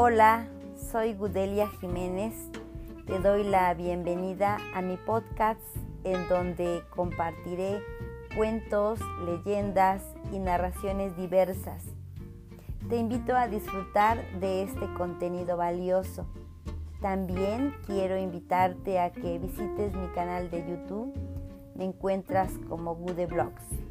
Hola, soy Gudelia Jiménez. Te doy la bienvenida a mi podcast en donde compartiré cuentos, leyendas y narraciones diversas. Te invito a disfrutar de este contenido valioso. También quiero invitarte a que visites mi canal de YouTube. Me encuentras como Gude Vlogs.